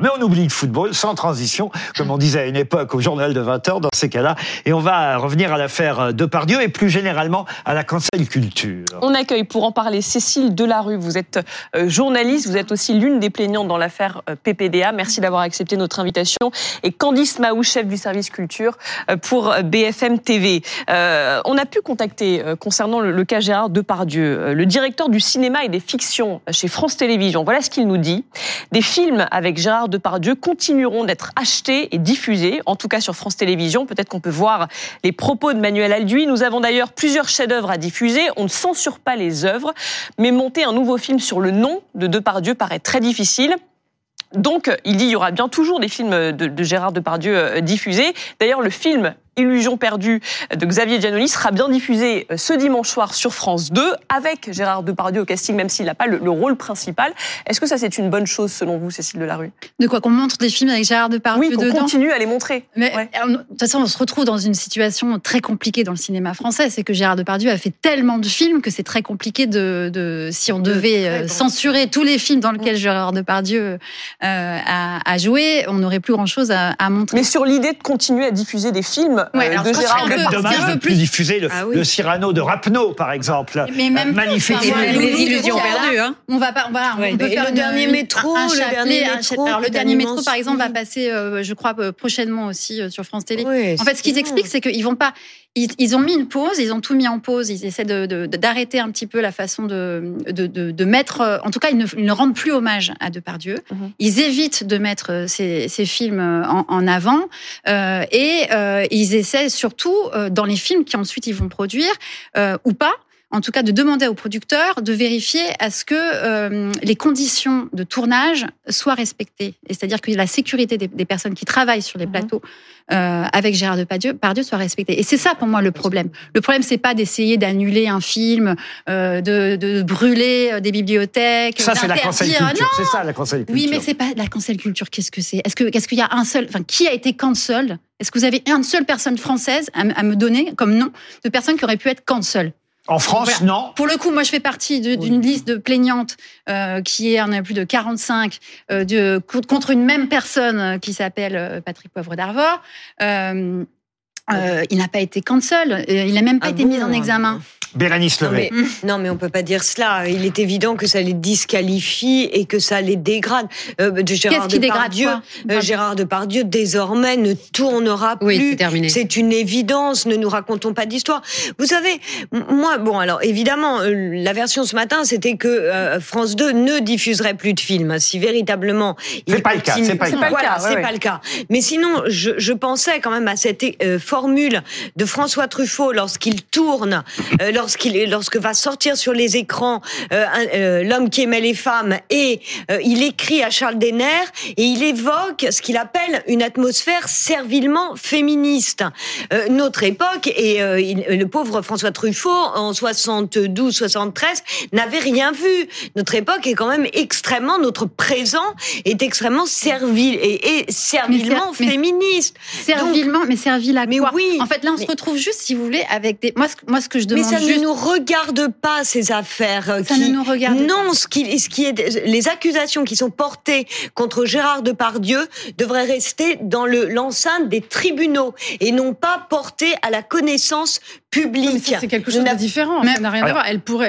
Mais on oublie le football sans transition, comme on disait à une époque au journal de 20h dans ces cas-là. Et on va revenir à l'affaire Depardieu et plus généralement à la cancel culture. On accueille pour en parler Cécile Delarue. Vous êtes euh, journaliste, vous êtes aussi l'une des plaignantes dans l'affaire euh, PPDA. Merci d'avoir accepté notre invitation. Et Candice Mahou, chef du service culture euh, pour BFM TV. on a pu contacter concernant le, cas Gérard Depardieu, le directeur du cinéma et des fictions chez France Télévisions. Voilà ce qu'il nous dit. Des films avec Depardieu continueront d'être achetés et diffusés, en tout cas sur France Télévisions. Peut-être qu'on peut voir les propos de Manuel Alduy. Nous avons d'ailleurs plusieurs chefs-d'œuvre à diffuser. On ne censure pas les œuvres, mais monter un nouveau film sur le nom de Depardieu paraît très difficile. Donc, il dit il y aura bien toujours des films de, de Gérard Depardieu euh, diffusés. D'ailleurs, le film Illusion perdue de Xavier Giannoli sera bien diffusé euh, ce dimanche soir sur France 2 avec Gérard Depardieu au casting, même s'il n'a pas le, rôle principal. Est-ce que ça c'est une bonne chose selon vous, Cécile Delarue? De quoi qu'on montre des films avec Gérard Depardieu Oui, qu'on continue à les montrer. Mais euh, de toute façon, on se retrouve dans une situation très compliquée dans le cinéma français. C'est que Gérard Depardieu a fait tellement de films que c'est très compliqué de, de, si on devait euh, censurer tous les films dans lesquels Gérard Depardieu euh, a, a, joué, on n'aurait plus grand-chose à, à montrer. Mais sur l'idée de continuer à diffuser des films ouais, euh, de Gérard dommage de plus diffuser le, ah le, Cyrano de Rapneau, par exemple. Mais même magnifique. les illusions perdues. Hein. On va pas, voilà, on peut faire le dernier métro, le dernier métro. Alors le dernier métro, par exemple, va passer, euh, je crois, euh, prochainement aussi sur France Télé. en fait, ce qu'ils expliquent, c'est qu'ils vont pas, ils, ont mis une pause, ils ont tout mis en pause, ils essaient d'arrêter de, un petit peu la façon de, de, de, mettre, en tout cas, ils ne, ils ne, rendent plus hommage à Depardieu. Mhm. Ils évitent de mettre ces, ces films en, en avant euh, et euh, ils essaient surtout, euh, dans les films qui ensuite ils vont produire, euh, ou pas, en tout cas de demander aux producteurs de vérifier à ce que euh, les conditions de tournage soient respectées. C'est-à-dire que la sécurité des, personnes qui travaillent sur les mhm. plateaux euh, avec Gérard Depardieu Pardieu soit respectée. Et c'est ça pour moi le problème. Le problème c'est pas d'essayer d'annuler un film, euh, de, de, brûler des bibliothèques. Ça c'est la cancel culture. C'est ça la cancel culture. Oui, mais c'est pas la cancel culture. Qu'est-ce que c'est? Est-ce qu'il y a un seul Enfin, qui a été cancel Est-ce que vous avez une seule personne française à, à me donner comme nom de personne qui aurait pu être cancel en France, non. Pour le coup, moi, je fais partie d'une liste de plaignantes euh, qui est, on a plus de 45, euh, de, contre une même personne euh, qui s'appelle euh, Patrick Poivre d'Arvor. Euh, euh, il n'a pas été cancel, il n'a même pas ah été mis en examen. Bérénice Levé. Non mais, non, mais on peut pas dire cela. Il est évident que ça les disqualifie et que ça les dégrade. Euh, Gérard qui Depardieu, euh, Gérard Depardieu désormais ne tournera plus. Oui, c'est terminé. C'est une évidence. Ne nous racontons pas d'histoire. Vous savez, moi, bon, alors évidemment, euh, la version ce matin, c'était que euh, France 2 ne diffuserait plus de films. Si véritablement, c'est pas, le cas. C'est pas, le cas. Pas le cas. Mais sinon, je, je, pensais quand même à cette formule de François Truffaut lorsqu'il tourne lorsqu'il lorsque va sortir sur les écrans euh, euh, l'homme qui aimait les femmes et euh, il écrit à Charles Denner et il évoque ce qu'il appelle une atmosphère servilement féministe. notre époque et le pauvre François Truffaut en 72-73 n'avait rien vu. Notre époque est quand même extrêmement notre présent est extrêmement servile et, et servilement féministe. Servilement, mais servile à mais quoi? oui, En fait, là, on se retrouve juste, si vous voulez, avec des. Moi, ce, moi, ce que je demande ne nous regarde pas ces affaires. Euh, Ça ne nous regarde non, ce qui, ce qui est les accusations qui sont portées contre Gérard Depardieu devraient rester dans le l'enceinte des tribunaux et non pas portées à la connaissance publique. C'est quelque chose de différent. ça n'a rien à voir. Elles pourraient.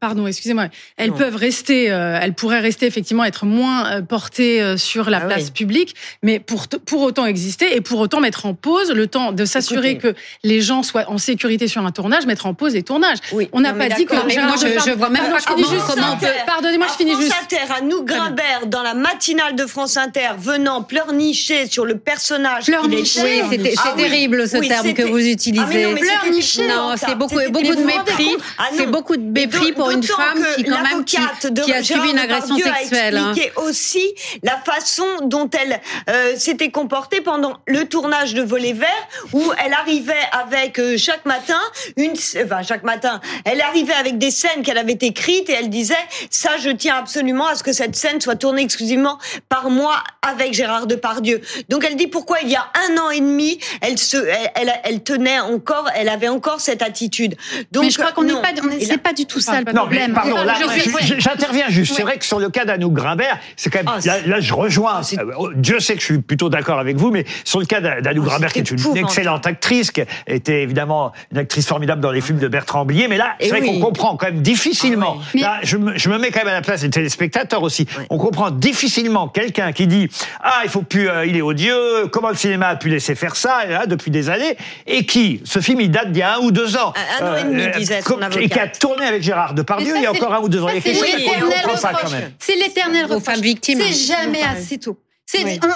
Pardon, excusez-moi. Elles peuvent rester. Euh, elles pourraient rester effectivement être moins euh, portées sur la ah place publique, mais pour pour autant exister et pour autant mettre en pause le temps de s'assurer que les gens soient en sécurité sur un tournage, mettre en pause tournage. Oui. On n'a pas dit que moi, je, je, vois même pas comment, comment on peut. Pardonnez-moi, je finis juste. Inter, à nous Grimbert dans la matinale de France Inter, venant pleurnicher sur le personnage. Pleurnicher, oui, c'est ah, terrible ce terme que vous utilisez. Ah, pleurnicher, non, c'est beaucoup, beaucoup de mépris. Ah, c'est beaucoup de mépris pour une femme qui quand même qui, qui a subi une agression sexuelle. A expliqué aussi la façon dont elle euh, s'était comportée pendant le tournage de Volet Vert, où elle arrivait avec euh, chaque matin une, enfin chaque matin. Elle arrivait avec des scènes qu'elle avait écrites et elle disait ça, je tiens absolument à ce que cette scène soit tournée exclusivement par moi avec Gérard Depardieu. Donc elle dit pourquoi il y a un an et demi, elle se, elle, elle, tenait encore, elle avait encore cette attitude. Donc, mais je crois qu'on n'est pas, c'est pas du tout ça le problème. pardon, j'interviens juste. C'est vrai que sur le cas d'Anouk Grimbert, c'est quand même, ah, là, je rejoins. Euh, Dieu sait que je suis plutôt d'accord avec vous, mais sur le cas d'Anouk oh, Grimbert, qui est une, excellente actrice, qui était évidemment une actrice formidable dans les films de Bertrand Blier, mais là, c'est vrai qu'on comprend quand même difficilement. Ah là, je me, je me, mets quand même à la place des téléspectateurs aussi. On comprend difficilement quelqu'un qui dit, ah, il faut plus, euh, il est odieux, comment le cinéma a pu laisser faire ça, là, depuis des années, et qui, ce film, il date d'il y a un ou deux ans. Un, an et demi, euh, disait son avocat. Et qui a tourné avec Gérard Depardieu il y a encore un ou deux ans. C'est l'éternel reproche. victimes. C'est jamais assez tôt.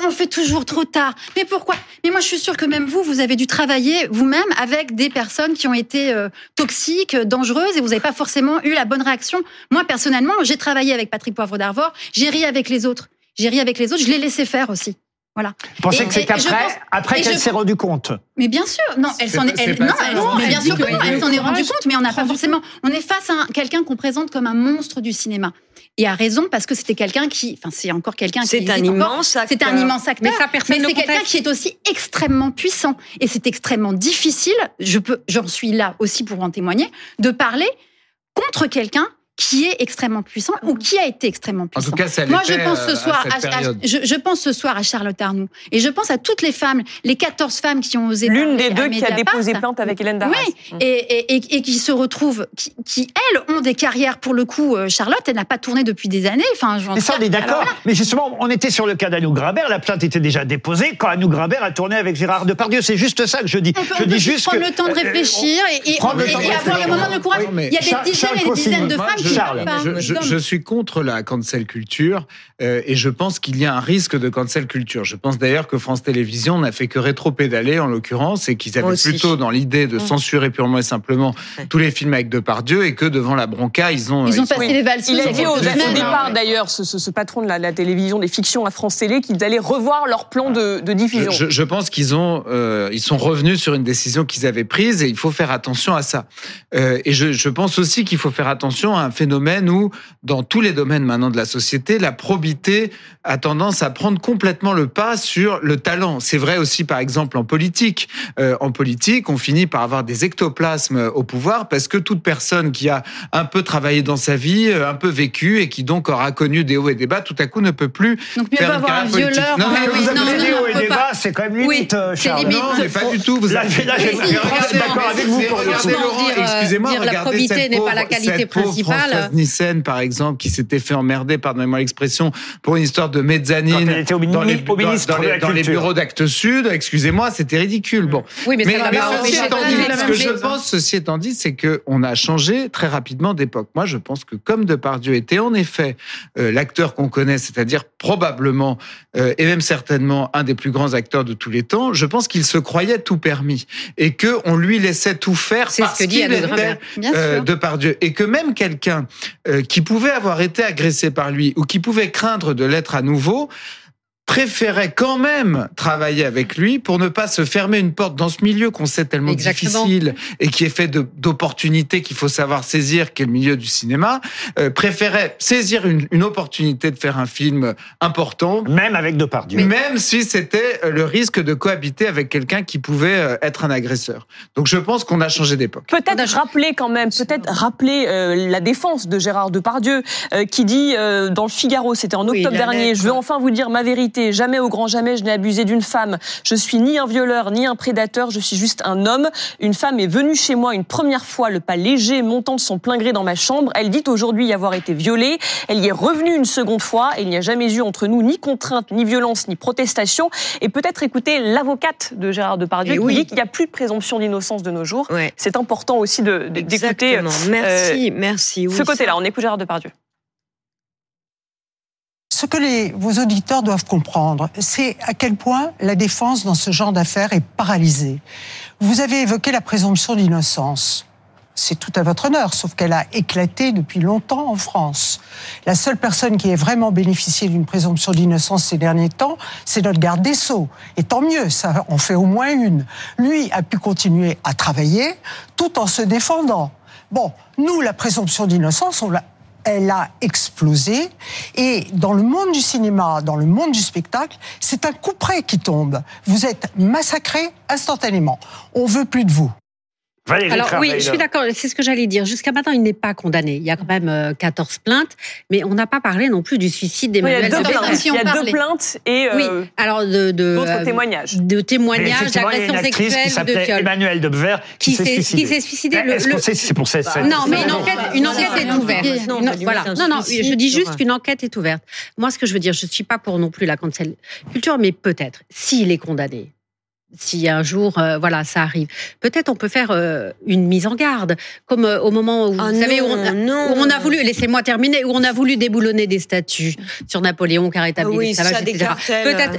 On, fait toujours trop tard. Mais pourquoi? Mais moi, je suis sûre que même vous, vous avez dû travailler vous-même avec des personnes qui ont été euh, toxiques, dangereuses, et vous n'avez pas forcément eu la bonne réaction. Moi, personnellement, j'ai travaillé avec Patrick Poivre d'Arvor, j'ai ri avec les autres. J'ai ri avec les autres, je l'ai laissé faire aussi. Voilà. Vous pensez que c'est qu'après, après qu'elle s'est rendue compte Mais bien sûr, non, elle s'en est, elle, non, mais bien sûr que non, elle s'en est rendue compte, mais on n'a pas forcément, on est face à quelqu'un qu'on présente comme un monstre du cinéma. Et a raison parce que c'était quelqu'un qui, enfin, c'est encore quelqu'un qui. C'est un immense acteur. C'est un immense acteur. Mais, mais c'est quelqu'un qui est aussi extrêmement puissant. Et c'est extrêmement difficile. Je peux, j'en suis là aussi pour en témoigner, de parler contre quelqu'un qui est extrêmement puissant ou qui a été extrêmement puissant. En tout cas, ça Moi, je pense ce soir, à, je, pense ce soir à Charlotte Arnoux, et je pense à toutes les femmes, les 14 femmes qui ont osé. L'une des deux qui a déposé plainte avec Hélène Darras. Oui, mm. et, et, et, qui se retrouvent, qui, elles ont des carrières pour le coup. Euh, Charlotte, elle n'a pas tourné depuis des années. Enfin, mais ça, on est d'accord. Mais justement, on était sur le cas d'Anouk Grabert. La plainte était déjà déposée quand Anouk Grabert a tourné avec Gérard Depardieu. C'est juste ça que je dis. je dis juste prendre le temps de euh, réfléchir et, avoir le moment de courage. Il y a des dizaines et des dizaines de femmes qui ne je, suis contre la cancel culture euh, et je pense qu'il y a un risque de cancel culture. Je pense d'ailleurs que France Télévisions n'a fait que rétro-pédaler en l'occurrence et qu'ils avaient plutôt dans l'idée de mm. censurer purement et simplement tous les films avec Depardieu et que devant la bronca, ils ont... Ils ont passé les valses. Il a dit au, départ d'ailleurs, ce, patron de la, télévision des fictions à France Télé, qu'ils allaient revoir leur plan de, diffusion. Je, pense qu'ils ont, euh, ils sont revenus sur une décision qu'ils avaient prise et il faut faire attention à ça. Euh, et je, je pense aussi qu'il faut faire attention à un phénomène où dans tous les domaines maintenant de la société, la probité a tendance à prendre complètement le pas sur le talent. C'est vrai aussi, par exemple, en politique. Euh, en politique, on finit par avoir des ectoplasmes au pouvoir parce que toute personne qui a un peu travaillé dans sa vie, euh, un peu vécu et qui donc aura connu des hauts et des bas, tout à coup ne peut plus donc, mieux faire une carrière politique. Non, mais vous avez des hauts et des bas, c'est quand même limite, euh, Charles. Non, mais pas du tout. Vous avez là, d'accord avec vous. Regardez Laurent, excusez-moi, regardez la probité n'est pas la qualité principale. Nissen, par exemple, qui s'était fait emmerder, pardonnez-moi l'expression, pour une histoire de mezzanine dans, les, dans, les, bureaux d'Actes Sud. Excusez-moi, c'était ridicule. Bon. Oui, mais, ça ceci étant dit, ce que je pense, ceci étant dit, c'est que on a changé très rapidement d'époque. Moi, je pense que comme Depardieu était en effet euh, l'acteur qu'on connaît, c'est-à-dire probablement euh, et même certainement un des plus grands acteurs de tous les temps, je pense qu'il se croyait tout permis et que on lui laissait tout faire parce qu'il était euh, Depardieu et que même quelqu'un euh, qui pouvait avoir été agressé par lui ou qui pouvait craindre de l'être à nouveau, préférait quand même travailler avec lui pour ne pas se fermer une porte dans ce milieu qu'on sait tellement difficile et qui est fait d'opportunités qu'il faut savoir saisir, qui est le milieu du cinéma, euh, préférait saisir une, une, opportunité de faire un film important. Même avec Depardieu. Même si c'était euh, le risque de cohabiter avec quelqu'un qui pouvait euh, être un agresseur. Donc je pense qu'on a changé d'époque. Peut-être rappeler quand même, peut-être rappeler euh, la défense de Gérard Depardieu, qui dit dans le Figaro, c'était en octobre dernier, je veux enfin vous dire ma vérité Jamais au grand jamais je n'ai abusé d'une femme. Je suis ni un violeur ni un prédateur. Je suis juste un homme. Une femme est venue chez moi une première fois, le pas léger montant de son plein gré dans ma chambre. Elle dit aujourd'hui y avoir été violée. Elle y est revenue une seconde fois. il n'y a jamais eu entre nous ni contrainte, ni violence, ni protestation. Et peut-être écouter l'avocate de Gérard Depardieu qui dit qu'il n'y a plus de présomption d'innocence de nos jours. C'est important aussi d'écouter. Euh, merci, merci. ce côté-là, on écoute Gérard Depardieu ce que les, vos auditeurs doivent comprendre, c'est à quel point la défense dans ce genre d'affaires est paralysée. Vous avez évoqué la présomption d'innocence. C'est tout à votre honneur, sauf qu'elle a éclaté depuis longtemps en France. La seule personne qui ait vraiment bénéficié d'une présomption d'innocence ces derniers temps, c'est notre garde des Sceaux. Et tant mieux, ça en fait au moins une. Lui a pu continuer à travailler tout en se défendant. Bon, nous, la présomption d'innocence, on l'a elle a explosé. Et dans le monde du cinéma, dans le monde du spectacle, c'est un coup près qui tombe. Vous êtes massacré instantanément. On veut plus de vous. Alors oui, je suis d'accord, c'est ce que j'allais dire. Jusqu'à maintenant, il n'est pas condamné. Il y a quand même 14 euh, plaintes, mais on n'a pas parlé non plus du suicide d'Emmanuel Il y a, deux plaintes, il y a deux plaintes et oui. Euh, alors de, de d'autres témoignages, de témoignages d'agression sexuelle, de viol. Emmanuel Debver qui, s'est suicidé. Qui s'est suicidé. Est-ce qu'on sait si c'est pour ça Non, mais une enquête, une enquête est ouverte. Non, voilà. Non, non. Je dis juste qu'une enquête est ouverte. Moi, ce que je veux dire, je suis pas pour non plus la cancel culture, mais peut-être s'il est condamné si un jour, euh, voilà, ça arrive. Peut-être on peut faire euh, une mise en garde, comme euh, au moment où, ah vous savez, où on, a, voulu, laissez-moi terminer, où on a voulu déboulonner des statues sur Napoléon a rétabli oui, ça, Peut-être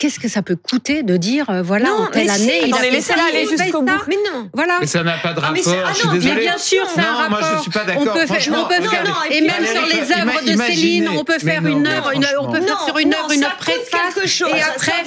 qu'est-ce que ça peut coûter de dire euh, voilà en telle année il a laissez-la aller jusqu'au bout. Mais non voilà. Mais ça n'a pas de ah, rapport. ah, je suis désolé mais bien sûr c'est un rapport moi je suis pas d'accord on peut faire, on peut faire et même sur les œuvres de Céline on peut faire une œuvre on peut faire sur une œuvre une préface et après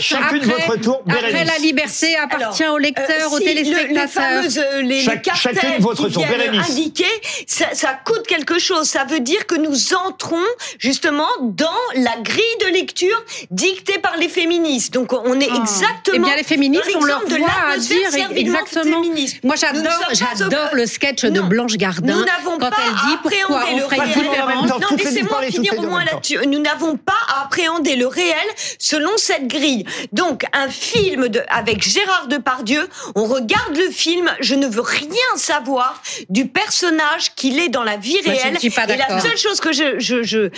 chacune votre tour après la liberté appartient au lecteur au téléspectateur. les cartels votre tour. indiquer ça coûte quelque chose. Ça veut dire que nous entrons justement dans la grille de lecture dictée par les féministes. Donc on est ah. exactement. Eh bien les féministes, on leur voit à dire exactement. Moi j'adore, j'adore le sketch de Blanche Gardin nous n'avons quand pas elle dit pourquoi on ferait différence. Non, laissez-moi finir au moins là-dessus. Nous n'avons pas à appréhender le réel selon cette grille. Donc un film de, avec Gérard Depardieu, on regarde le film, je ne veux rien savoir du personnage qu'il est dans la vie réelle. suis pas Et la seule chose que je, je, je,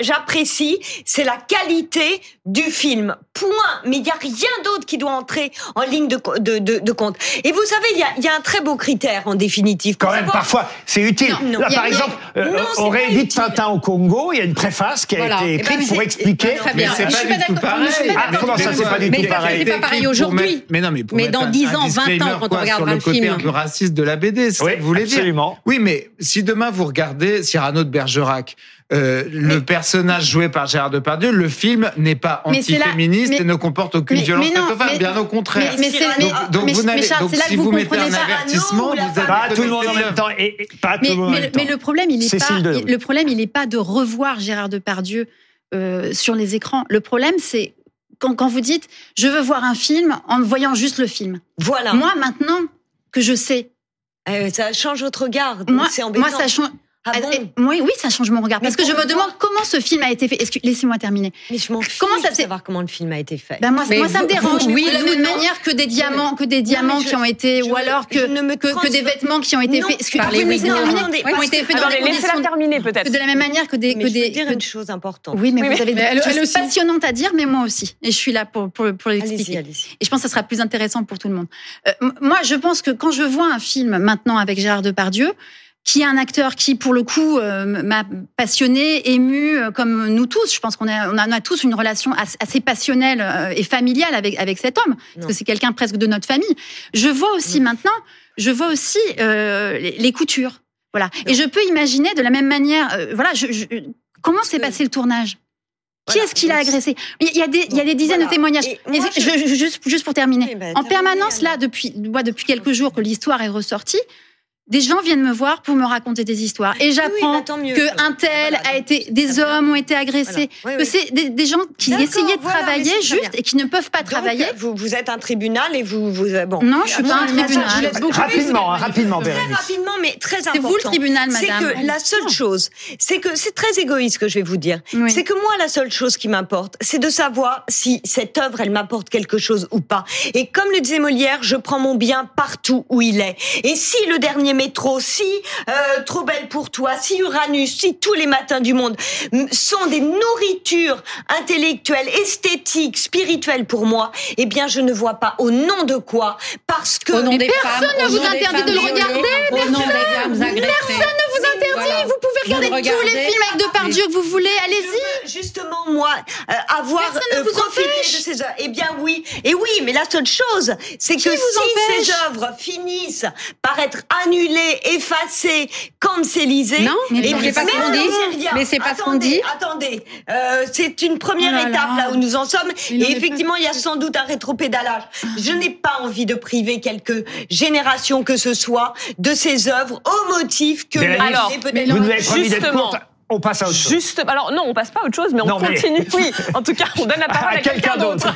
j'apprécie, c'est la qualité du film. Point. Mais il n'y a rien d'autre qui doit entrer en ligne de, de, de, compte. Et vous savez, il y a, y a, un très beau critère en définitive. Quand même, parfois, c'est utile. Là, par exemple, euh, on réédite Tintin au Congo. Il y a une préface qui a été eh écrite ben, pour expliquer. Mais c'est pas du tout pareil. Ah, comment ça, c'est pas du tout pareil C'est pas pareil aujourd'hui. Mais non, mais mais dans 10 ans, 20 ans, quand on regardera le film. le côté un peu raciste de la BD, c'est ça que vous voulez dire. Oui, mais si demain vous regardez Cyrano de Bergerac, euh, le personnage joué par Gérard Depardieu, le film n'est pas anti-féministe et ne comporte aucune violence faite bien au contraire. Mais, donc, vous n'avez donc si vous, mettez un avertissement, vous pas tout le monde en même temps et, pas tout le monde Mais le problème, il n'est pas le problème, il n'est pas de revoir Gérard Depardieu euh, sur les écrans. Le problème, c'est quand, quand vous dites je veux voir un film en voyant juste le film. Voilà. Moi maintenant que je sais euh, ça change votre regard. Moi, moi, ça change. Ah bon oui, oui, ça change mon regard. parce que je me demande comment ce film a été fait. Laissez-moi terminer. Mais je m'en comment ça savoir comment le film a été fait. Ben moi, moi ça me dérange. Oui, de la même manière que des diamants, que des diamants qui ont été, ou alors que, que, des vêtements qui ont été faits. Par les ont été faits dans des conditions. terminer peut-être. De la même manière que des. Que des. dire une chose importante. Oui, mais vous avez des choses passionnantes à dire, mais moi aussi. Et je suis là pour pour l'expliquer. Et je pense que ça sera plus intéressant pour tout le monde. Euh, moi, je pense que quand je vois un film maintenant avec Gérard Depardieu qui est un acteur qui, pour le coup, euh, m'a passionné, ému, euh, comme nous tous. Je pense qu'on a, on a, tous une relation assez passionnelle euh, et familiale avec, avec cet homme, parce que c'est quelqu'un presque de notre famille. Je vois aussi maintenant, je vois aussi les, coutures. Voilà. Et je peux imaginer de la même manière, voilà, je, comment s'est passé le tournage? Qui est-ce qui l'a agressé? Il y a des, il y a des dizaines de témoignages. je, juste, juste pour terminer. Ben, en permanence, là, depuis, depuis quelques jours que l'histoire est ressortie, des gens viennent me voir pour me raconter des histoires. Et j'apprends bah, que un tel a été des hommes ont été agressés. Que c'est des, gens qui essayaient de travailler juste et qui ne peuvent pas travailler. vous, vous êtes un tribunal et vous vous bon. Non je suis pas un tribunal. rapidement hein, rapidement très rapidement mais très important c'est vous le tribunal madame. c'est que la seule chose c'est que c'est très égoïste que je vais vous dire. C'est que moi la seule chose qui m'importe c'est de savoir si cette œuvre elle m'apporte quelque chose ou pas. Et comme le disait Molière je prends mon bien partout où il est. Et si le dernier métro, si euh, Trop belle pour toi, si Uranus, si tous les matins du monde sont des nourritures intellectuelles, esthétiques, spirituelles pour moi, eh bien je ne vois pas au nom de quoi, parce que personne ne vous interdit de le regarder, personne, personne ne vous interdit, vous pouvez regarder tous les films avec Depardieu que vous voulez, allez-y. Justement moi euh, avoir euh, profité de ces œuvres, eh bien oui, et oui, mais la seule chose, c'est que si ces œuvres finissent par être annulées effacé, cancélisé. Non, mais c'est pas ce qu'on dit. Mais c'est pas ce qu'on dit. Attendez, euh, c'est une première oh étape là. où nous en sommes. et effectivement, il y a sans doute un rétropédalage. Je n'ai pas envie de priver quelques générations que ce soit de ces œuvres au motif que alors, vous nous avez promis d'être On passe à autre chose. Juste, alors non, on passe pas à autre chose, mais on continue. Oui, en tout cas, on donne la parole à, quelqu'un d'autre.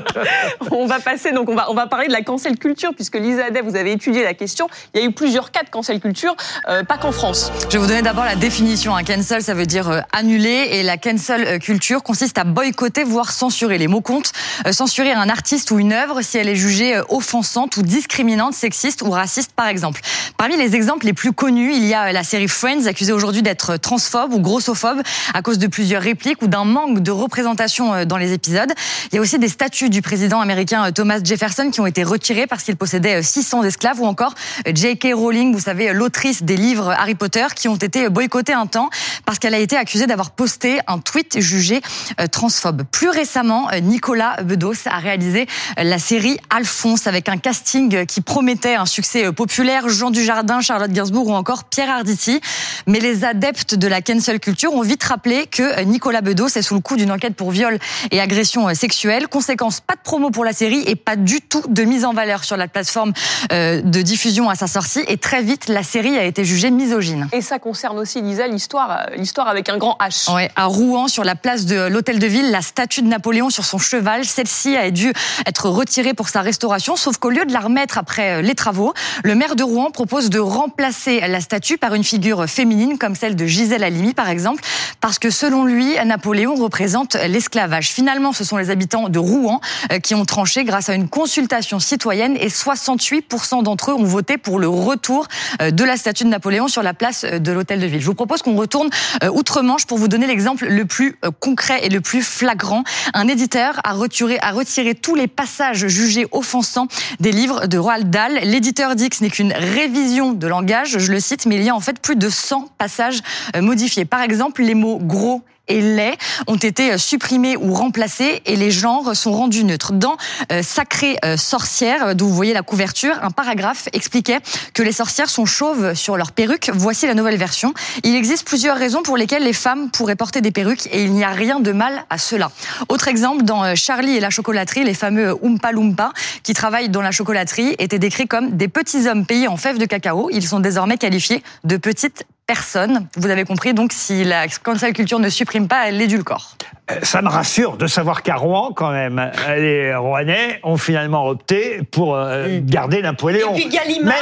on va passer, donc on va, on va parler de la cancel culture, puisque Lisa Adet, vous avez étudié la question. Il y a eu plusieurs cas de cancel culture, euh, pas qu'en France. Je vais vous donner d'abord la définition. Un cancel, ça veut dire euh, annuler, et la cancel euh, culture consiste à boycotter, voire censurer. Les mots comptent. censurer un artiste ou une œuvre si elle est jugée offensante ou discriminante, sexiste ou raciste, par exemple. Parmi les exemples les plus connus, il y a la série Friends, accusée aujourd'hui d'être transphobe ou grossophobe à cause de plusieurs répliques ou d'un manque de représentation dans les épisodes. Il y a aussi des statuts du président américain Thomas Jefferson qui ont été retirés parce qu'il possédait 600 esclaves ou encore J.K. Rowling, vous savez, l'autrice des livres Harry Potter qui ont été boycottés un temps parce qu'elle a été accusée d'avoir posté un tweet jugé euh, transphobe. Plus récemment, euh, Nicolas Bedos a réalisé euh, la série Alphonse avec un casting qui promettait un succès populaire, Jean Dujardin, Charlotte Gainsbourg ou encore Pierre Arditi. Mais les adeptes de la cancel culture ont vite rappelé que Nicolas Bedos est sous le coup d'une enquête pour viol et agression sexuelle. Conséquence, pas de promo pour la série et pas du tout de mise en valeur sur la plateforme de diffusion à sa sortie. Et très vite, la série a été jugée misogyne. Et ça concerne aussi, Lisa, l'histoire, l'histoire avec un grand H. Ouais, à Rouen, sur la place de l'hôtel de ville, la statue de Napoléon sur son cheval, celle-ci a dû être retirée pour sa restauration, sauf qu'au lieu de la remettre après euh, les travaux, le maire de Rouen propose de remplacer la statue par une figure féminine comme celle de Gisèle Halimi, par exemple, parce que selon lui, Napoléon représente l'esclavage. Finalement, ce sont les habitants de Rouen euh, qui ont tranché grâce à une consultation citoyenne et 68% d'entre eux ont voté pour le retour euh, de la statue de Napoléon sur la place euh, de l'hôtel de ville. Je vous propose qu'on retourne outre-Manche pour vous donner l'exemple le plus concret et le plus flagrant. Un éditeur a retiré, a retiré tous les passages jugés offensants des livres de Roald Dahl. L'éditeur dit que ce n'est qu'une révision de langage, je le cite, mais il y a en fait plus de 100 passages modifiés. Par exemple, les mots gros et lait ont été euh, supprimés ou remplacés et les genres sont rendus neutres. Dans euh, Sacrée euh, sorcière, d'où vous voyez la couverture, un paragraphe expliquait que les sorcières sont chauves sur leurs perruques. Voici la nouvelle version. Il existe plusieurs raisons pour lesquelles les femmes pourraient porter des perruques et il n'y a rien de mal à cela. Autre exemple, dans Charlie et la chocolaterie, les fameux Oompa Loompa qui travaillent dans la chocolaterie étaient décrits comme des petits hommes payés en fèves de cacao. Ils sont désormais qualifiés de petites personne. Vous avez compris, donc si la cancel culture ne supprime pas, elle l'édulcore. Euh, ça me rassure de savoir qu'à Rouen, quand même, les Rouennais ont finalement opté pour euh, garder Napoléon. Et puis Gallimard,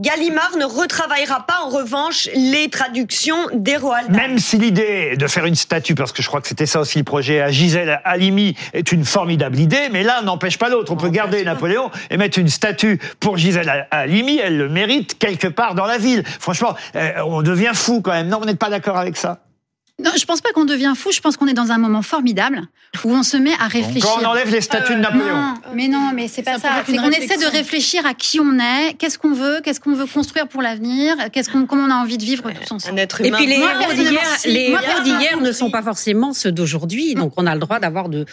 Gallimard ne retravaillera pas en revanche les traductions des Roald Même si l'idée de faire une statue, parce que je crois que c'était ça aussi le projet à Gisèle Halimi, est une formidable idée, mais l'un n'empêche pas l'autre. On peut garder Napoléon et mettre une statue pour Gisèle Halimi, elle le mérite quelque part dans la ville. Franchement, euh, on devient fou quand même. Non, vous n'êtes pas d'accord avec ça? Non, je pense pas qu'on devient fou. Je pense qu'on est dans un moment formidable où on se met à réfléchir. Quand on enlève les statues de Napoléon. Non, mais non, mais c'est pas ça. C'est qu'on essaie de réfléchir à qui on est, qu'est-ce qu'on veut, qu'est-ce qu'on veut construire pour l'avenir, qu'est-ce qu'on, comment on a envie de vivre tous ensemble. Un être humain. Et puis les héros d'hier ne sont pas forcément ceux d'aujourd'hui. Donc on a le droit d'avoir de,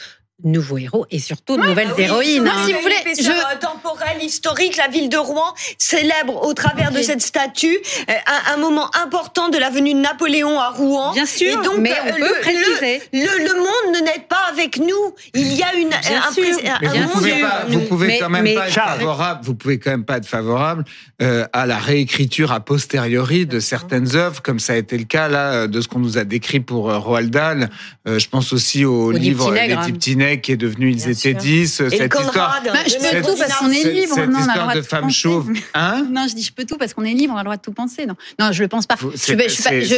nouveaux héros et surtout de nouvelles héroïnes. Moi, si vous voulez, je... temporel, historique, la ville de Rouen célèbre au travers de cette statue euh, un, moment important de la venue de Napoléon à Rouen. Bien sûr, donc, mais on euh, peut préciser. Le, monde ne n'est pas avec nous. Il y a une Bien un, sûr. vous, pouvez pas, vous pouvez quand même pas être favorable. Vous pouvez quand même pas être favorable euh, à la réécriture a posteriori de certaines œuvres, comme ça a été le cas là de ce qu'on nous a décrit pour Roald Dahl. je pense aussi au, livre Les Qui est devenu Ils étaient dix. Cette histoire. Bah, je peux tout parce qu'on est libre. Cette non, histoire de, de femmes chauves. Hein? Non, je dis je peux tout parce qu'on est libre, on a le droit de tout penser. Non, non je le pense pas.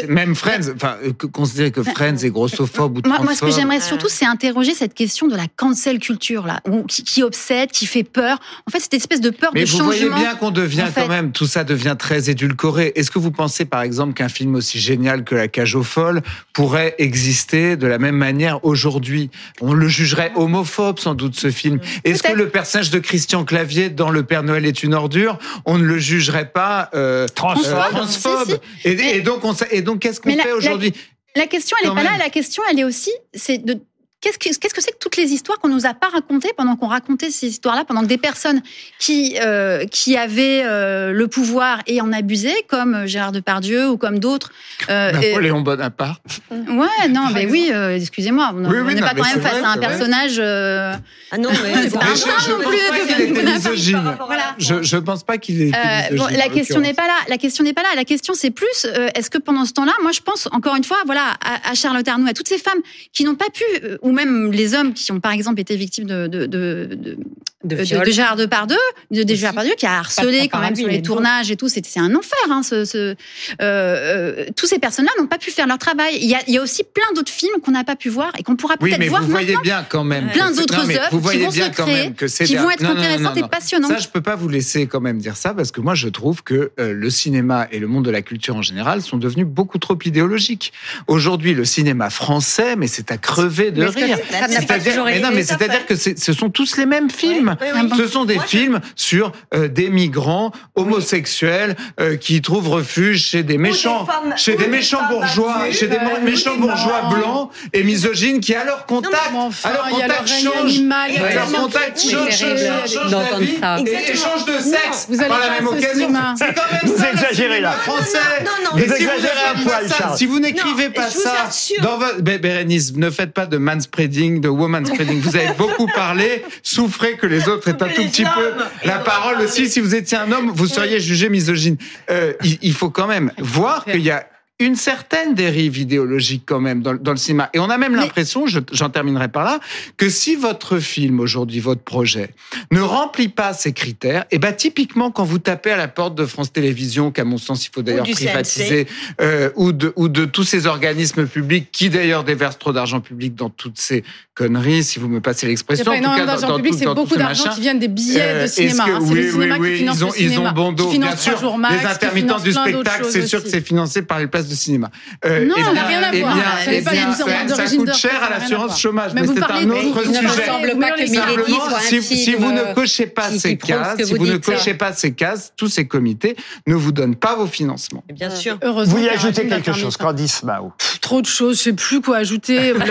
Même Friends, enfin, considérer que Friends est grossophobe ou transphobe. Moi, ce que j'aimerais surtout, c'est interroger cette question de la cancel culture là, qui, obsède, qui fait peur. En fait, cette espèce de peur Mais de changement. Mais vous voyez bien qu'on devient quand même, tout ça devient très édulcoré. Est-ce que vous pensez, par exemple, qu'un film aussi génial que La Cage aux folles pourrait exister de la même manière aujourd'hui? On le jugerait homophobe sans doute ce film. Est-ce que le personnage de Christian Clavier dans Le Père Noël est une ordure On ne le jugerait pas euh, transphobe. Et, donc, on, et donc, qu'est-ce qu'on fait aujourd'hui la, question, elle n'est pas là. La question, elle est aussi, c'est de Qu'est-ce que c'est que toutes les histoires qu'on nous a pas racontées pendant qu'on racontait ces histoires-là, pendant que des personnes qui euh, qui avaient euh, le pouvoir et en abusaient, comme Gérard Depardieu ou comme d'autres. Euh, Napoléon Bonaparte. Ouais, non, mais oui, euh, excusez-moi, on n'est pas quand même face à un personnage. Euh, ah non, mais c'est pas un je, non plus. Voilà. Je je pense pas qu'il est. bon, la question n'est pas là. La question n'est pas là. La question c'est plus, est-ce que pendant ce temps-là, moi je pense encore une fois, voilà, à, à Charlotte Arnoux, à toutes ces femmes qui n'ont pas pu ou même les hommes qui ont par exemple été victimes de, de, de, de Gérard Depardieu, de, de Gérard Depardieu qui a harcelé quand même sur les tournages et tout. C'est un enfer. Hein, ce, ce euh, euh, tous ces personnes-là n'ont pas pu faire leur travail. Il y a, il y a aussi plein d'autres films qu'on n'a pas pu voir et qu'on pourra peut-être voir vous voyez bien quand même. Plein d'autres œuvres qui vont se créer, qui vont être intéressantes et passionnantes. Ça, je peux pas vous laisser quand même dire ça parce que moi, je trouve que euh, le cinéma et le monde de la culture en général sont devenus beaucoup trop idéologiques. Aujourd'hui, le cinéma français, mais c'est à crever de rire. C'est-à-dire que ce sont tous les mêmes films. Ce sont des films sur euh, des migrants homosexuels euh, qui trouvent refuge chez des méchants, chez des méchants bourgeois, chez des méchants bourgeois blancs et misogynes qui à leur contact, à leur contact changent, à leur contact change, et changent de sexe vous par la même occasion. C'est quand même vous exagérez là. Français. Vous exagérez un poil, Si vous n'écrivez pas ça dans votre Bérénice, ne faites pas de manspreading, de womanspreading. Vous avez beaucoup parlé. Souffrez que les autres aient un tout petit peu la parole aussi. Si vous étiez un homme, vous seriez jugé misogyne. Euh, il faut quand même voir qu'il y a une certaine dérive idéologique quand même dans, dans le cinéma. Et on a même l'impression, j'en terminerai par là, que si votre film aujourd'hui, votre projet, ne remplit pas ces critères, et eh ben typiquement quand vous tapez à la porte de France Télévisions, qu'à mon sens il faut d'ailleurs privatiser, euh, ou de ou de tous ces organismes publics qui d'ailleurs déversent trop d'argent public dans toutes ces conneries, si vous me passez l'expression. En tout cas, d'argent public, c'est beaucoup d'argent qui viennent des billets de euh, cinéma. Hein. oui, le oui, qui finance ils ont, ils ont bon dos, bien sûr. les intermittents du spectacle, c'est sûr que c'est financé par les places de cinéma. Euh, non, ça n'a rien à voir. Eh bien, ça, coûte cher à l'assurance chômage, mais, c'est un autre sujet. Si vous ne cochez pas ces cases, si vous ne cochez pas ces cases, tous ces comités ne vous donnent pas vos financements. Bien sûr. Vous y ajoutez quelque chose, Candice Mao Trop de choses, je sais plus quoi ajouter.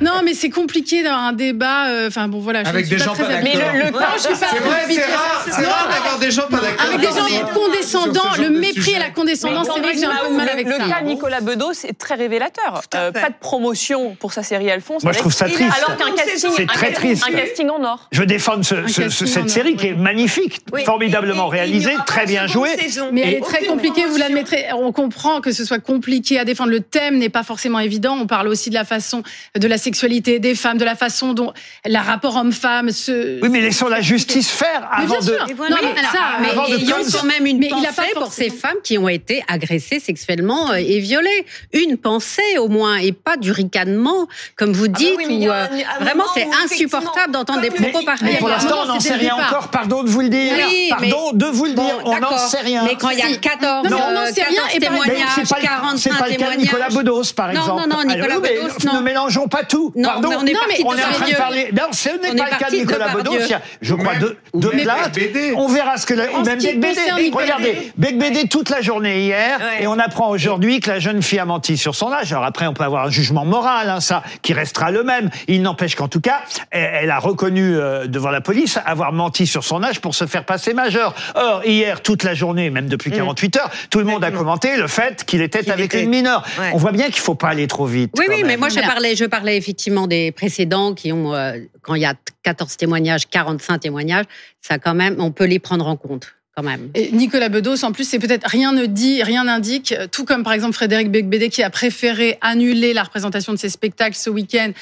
Non, mais c'est compliqué dans un débat. Euh, enfin bon, voilà. Avec des gens pas d'accord. Mais c'est vrai, c'est rare, c'est rare d'avoir des gens pas d'accord. Avec des gens condescendants, le mépris et la condescendance, c'est vrai que j'ai un peu de mal avec ça. Le cas Nicolas Bedos c'est très révélateur. Euh, pas de promotion pour sa série Alphonse. Moi, je trouve ça triste. Alors qu'un casting, c'est très triste. Un casting en or. Je défends cette série qui est magnifique, formidablement réalisée, très bien jouée. Mais elle est très compliquée, vous l'admettrez. On comprend que ce soit compliqué à défendre. Le thème n'est pas forcément évident. On parle aussi de la façon de la sexualité des femmes, de la façon dont le rapport homme-femme se. Oui, mais laissons la justice faire avant de. non, mais ça, mais il y a quand même une pensée pour ces femmes qui ont été agressées sexuellement euh, et violées. Une pensée au moins, et pas du ricanement, comme vous ah bah dites. Euh, vraiment, c'est insupportable d'entendre des propos pareils. Mais pour l'instant, on n'en sait rien encore. Pardon de vous le dire. Pardon de vous le dire. On n'en sait rien. Mais quand il y a 14 témoignages, 45 témoignages. C'est pas le cas de Nicolas Bedos, par exemple. Non, non, non, Nicolas Bedos, Ne mélangeons pas tout. Pardon. on est on est en train de parler. Non, ce n'est pas le cas de Nicolas Bedos. Je crois deux, deux plaintes. On verra ce que même Bec. Regardez, Bec Bédé toute la journée hier, et on apprend aujourd'hui que la jeune fille a menti sur son âge. Alors après, on peut avoir un jugement moral, hein, ça, qui restera le même. Il n'empêche qu'en tout cas, elle a reconnu euh, devant la police avoir menti sur son âge pour se faire passer majeur. Or, hier, toute la journée, même depuis 48 mm. heures, tout le monde a commenté le fait qu'il était avec une mineure. On voit bien qu'il faut pas aller trop vite. Oui, oui, mais moi je parlais, je parlais effectivement des précédents qui ont, euh, quand il y a 14 témoignages, 45 témoignages, ça quand même, on peut les prendre en compte. Nicolas Bedos, en plus, c'est peut-être rien ne dit, rien n'indique, tout comme par exemple Frédéric Becbédé qui a préféré annuler la représentation de ses spectacles ce week-end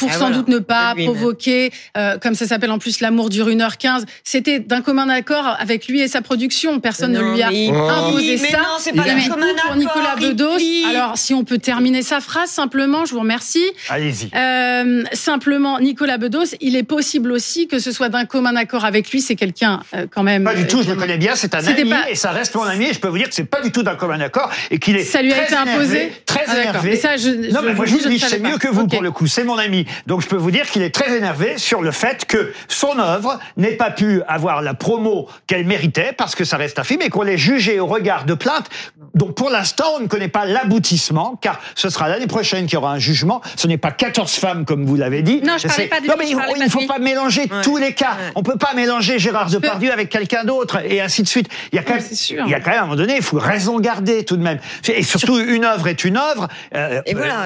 pour ah, sans doute ne pas provoquer, euh, comme ça s'appelle en plus, l'amour dure 1h15. C'était d'un commun accord avec lui et sa production. Personne ne lui a imposé ça. Non, c'est pas mais pour Nicolas Bedos. Alors, si on peut terminer sa phrase simplement, je vous remercie. Allez-y. Euh, simplement, Nicolas Bedos, il est possible aussi que ce soit d'un commun accord avec lui. C'est quelqu'un euh, quand même. Pas du tout. Je le connais bien. C'est un ami et ça reste mon ami. Et je peux vous dire que c'est pas du tout d'un commun accord et qu'il est. Ça lui a été imposé. Très ah, énervé. ça, je, non, mais moi je, je dis, c'est mieux que vous pour le coup. C'est mon ami. Donc je peux vous dire qu'il est très énervé sur le fait que son œuvre n'ait pas pu avoir la promo qu'elle méritait parce que ça reste un film et qu'on l'ait jugé au regard de plaintes dont pour l'instant on ne connaît pas l'aboutissement car ce sera l'année prochaine qu'il y aura un jugement. Ce n'est pas 14 femmes comme vous l'avez dit. Non, je parlais pas de Non, mais il ne faut pas mélanger tous les cas. On peut pas mélanger Gérard Depardieu avec quelqu'un d'autre et ainsi de suite. Il y a quand même, il y a quand même à un moment donné, il faut raison garder tout de même. Et surtout, une œuvre est une œuvre. Euh,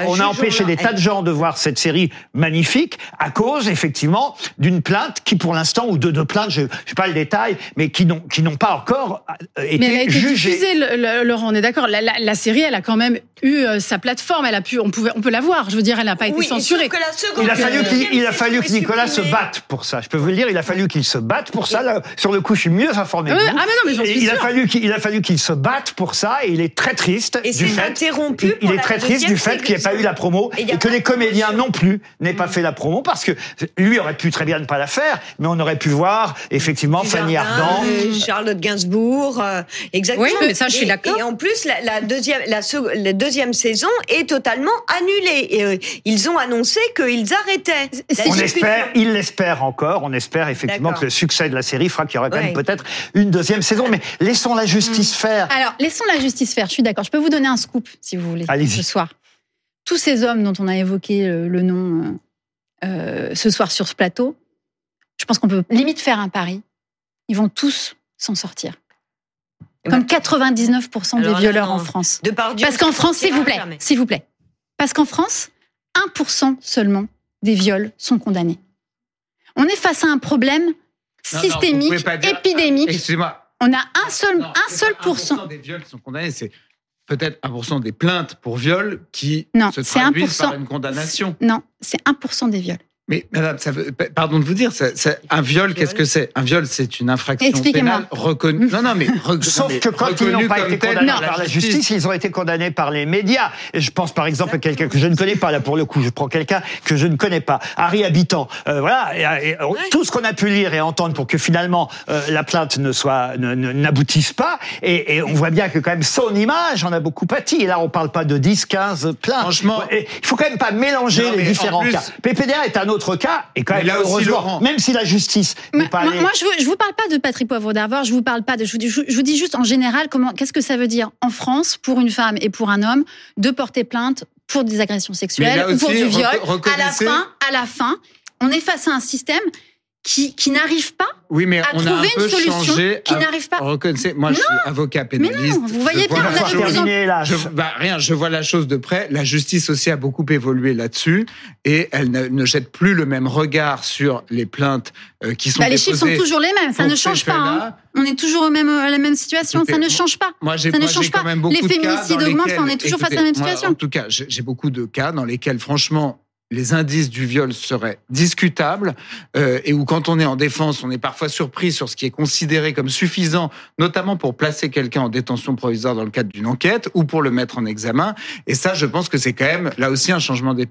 on a empêché des tas de gens de voir cette série magnifique à cause, effectivement, d'une plainte qui, pour l'instant, ou de deux plaintes, je ne sais pas le détail, mais qui n'ont qui n'ont pas encore euh, été mais elle a été jugées. Diffusée, Laurent, on est d'accord. La, la, série, elle a quand même eu euh, sa plateforme. Elle a pu, on pouvait, on peut la voir. Je veux dire, elle n'a pas été censurée. il a fallu qu'il a fallu que Nicolas se batte pour ça. Je peux vous le dire, il a fallu qu'il se batte pour ça. Là, sur le coup, je suis mieux informé. Ah, ah mais non, mais il a fallu qu'il a fallu qu'il se batte pour ça et il est très triste et du fait. Interrompu il, est très triste du fait qu'il n'y ait pas eu la promo et, que les comédiens non plus n'aient pas fait la promo parce que lui aurait pu très bien ne pas la faire, mais on aurait pu voir effectivement Fanny Ardant, Charlotte Gainsbourg, euh, exactement. Oui, mais ça, je suis d'accord. Et, en plus, la, deuxième, la, deuxième saison est totalement annulée. Et, euh, ils ont annoncé qu'ils arrêtaient. On espère, ils l'espèrent encore. On espère effectivement que le succès de la série fera qu'il y aura quand même peut-être une deuxième saison. Mais laissons la justice mm. faire. Alors, laissons la justice faire. Je suis d'accord. Je peux vous donner un scoop si vous voulez ce soir. Tous ces hommes dont on a évoqué le, nom euh, ce soir sur ce plateau, je pense qu'on peut limite faire un pari. Ils vont tous s'en sortir. Comme 99% des violeurs en France. Parce qu'en France, s'il vous plaît, s'il vous plaît. Parce qu'en France, 1% seulement des viols sont condamnés. On est face à un problème systémique, épidémique. Excusez-moi. On a un seul, un seul pourcent. des viols sont condamnés, c'est peut-être 1% des plaintes pour viol qui se traduisent par une condamnation. Non, c'est 1% des viols. Mais madame, ça veut, pardon de vous dire, ça, un viol, qu'est-ce que c'est? Un viol, c'est une infraction pénale reconnue. Non, non, mais sauf que quand ils n'ont pas été condamnés par la justice, ils ont été condamnés par les médias. Et je pense par exemple à quelqu'un que je ne connais pas. Là, pour le coup, je prends quelqu'un que je ne connais pas. Harry Habitant. Euh, voilà, et, tout ce qu'on a pu lire et entendre pour que finalement euh, la plainte ne soit n'aboutisse pas. Et, et, on voit bien que quand même son image en a beaucoup pâti. Et là, on parle pas de 10, 15 plaintes. Franchement, il faut quand même pas mélanger les différents cas. PPDA est un autre cas, et quand même, là aussi, Laurent. même si la justice n'est pas Moi, je, vous, vous parle pas de Patrick Poivre d'Arvor, je vous parle pas de, je vous, dis, je, vous dis juste en général, comment, qu'est-ce que ça veut dire en France, pour une femme et pour un homme, de porter plainte pour des agressions sexuelles ou pour du viol. À la fin, à la fin, on est face à un système qui, qui n'arrive pas oui, mais à on trouver a un peu une solution changé qui n'arrive pas. Reconnaissez, moi, je suis avocat pénaliste. Mais non, vous voyez bien, on a terminé, là. Je, bah, rien, je vois la chose de près. La justice aussi a beaucoup évolué là-dessus et elle ne, ne, jette plus le même regard sur les plaintes euh, qui sont bah, Les chiffres sont toujours les mêmes, ça ne change pas. Hein. On est toujours au même, à la même situation, ça ne change pas. Moi, ça ne change pas. les féminicides augmentent, on est toujours face à la même situation. en tout cas, j'ai beaucoup de cas dans lesquels, franchement, les indices du viol seraient discutables euh, et où quand on est en défense, on est parfois surpris sur ce qui est considéré comme suffisant, notamment pour placer quelqu'un en détention provisoire dans le cadre d'une enquête ou pour le mettre en examen. Et ça, je pense que c'est quand même là aussi un changement d'époque.